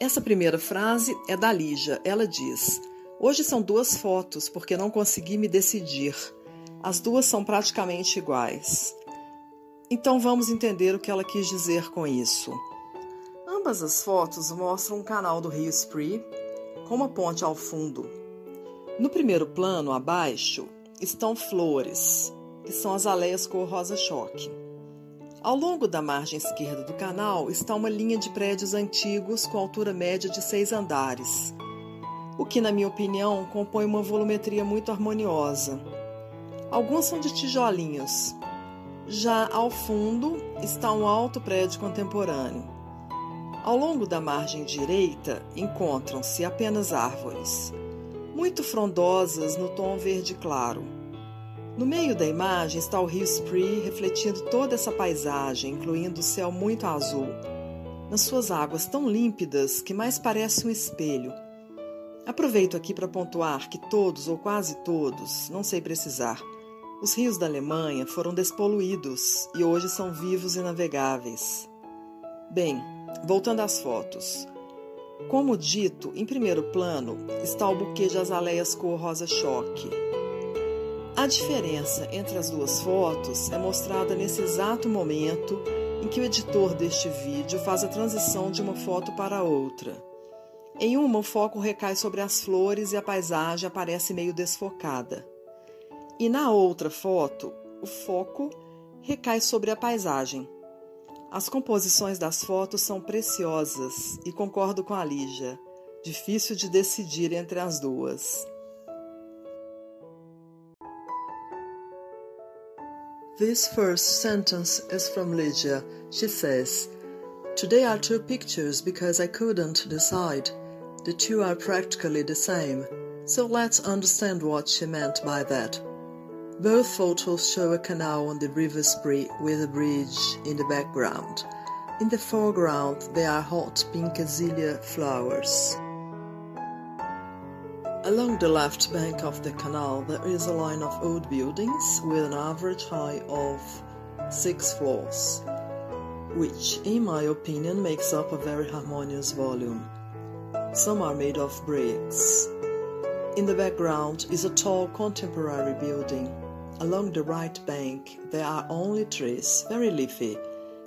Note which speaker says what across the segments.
Speaker 1: Essa primeira frase é da Lígia. Ela diz: Hoje são duas fotos porque não consegui me decidir. As duas são praticamente iguais. Então vamos entender o que ela quis dizer com isso. Ambas as fotos mostram um canal do rio Spree com uma ponte ao fundo. No primeiro plano, abaixo, estão flores, que são as aleias cor rosa choque. Ao longo da margem esquerda do canal está uma linha de prédios antigos com altura média de seis andares, o que, na minha opinião, compõe uma volumetria muito harmoniosa. Alguns são de tijolinhos. Já ao fundo está um alto prédio contemporâneo. Ao longo da margem direita encontram-se apenas árvores, muito frondosas no tom verde claro. No meio da imagem está o rio Spree refletindo toda essa paisagem, incluindo o céu muito azul, nas suas águas tão límpidas que mais parece um espelho. Aproveito aqui para pontuar que todos, ou quase todos, não sei precisar, os rios da Alemanha foram despoluídos e hoje são vivos e navegáveis. Bem, voltando às fotos. Como dito, em primeiro plano está o buquê de azaleias cor rosa choque, a diferença entre as duas fotos é mostrada nesse exato momento em que o editor deste vídeo faz a transição de uma foto para outra. Em uma, o foco recai sobre as flores e a paisagem aparece meio desfocada. E na outra foto, o foco recai sobre a paisagem. As composições das fotos são preciosas e concordo com a Lígia. Difícil de decidir entre as duas.
Speaker 2: This first sentence is from Lydia. She says, Today I took pictures because I couldn't decide. The two are practically the same, so let's understand what she meant by that. Both photos show a canal on the River Spree with a bridge in the background. In the foreground, there are hot pink azalea flowers. Along the left bank of the canal, there is a line of old buildings with an average height of six floors, which, in my opinion, makes up a very harmonious volume. Some are made of bricks. In the background is a tall contemporary building. Along the right bank, there are only trees, very leafy,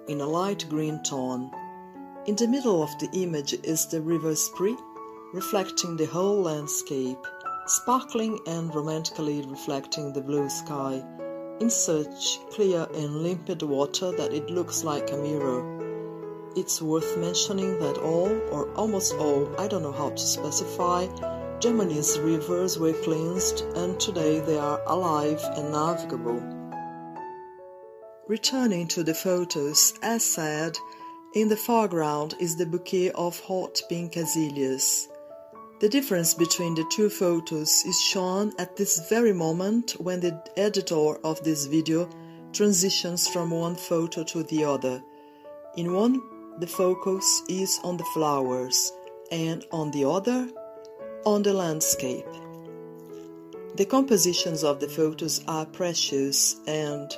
Speaker 2: in a light green tone. In the middle of the image is the River Spree reflecting the whole landscape, sparkling and romantically reflecting the blue sky in such clear and limpid water that it looks like a mirror. It's worth mentioning that all, or almost all, I don't know how to specify, Germany's rivers were cleansed and today they are alive and navigable. Returning to the photos, as said, in the foreground is the bouquet of hot pink azaleas. The difference between the two photos is shown at this very moment when the editor of this video transitions from one photo to the other. In one, the focus is on the flowers, and on the other, on the landscape. The compositions of the photos are precious and,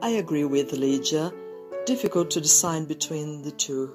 Speaker 2: I agree with Lydia, difficult to decide between the two.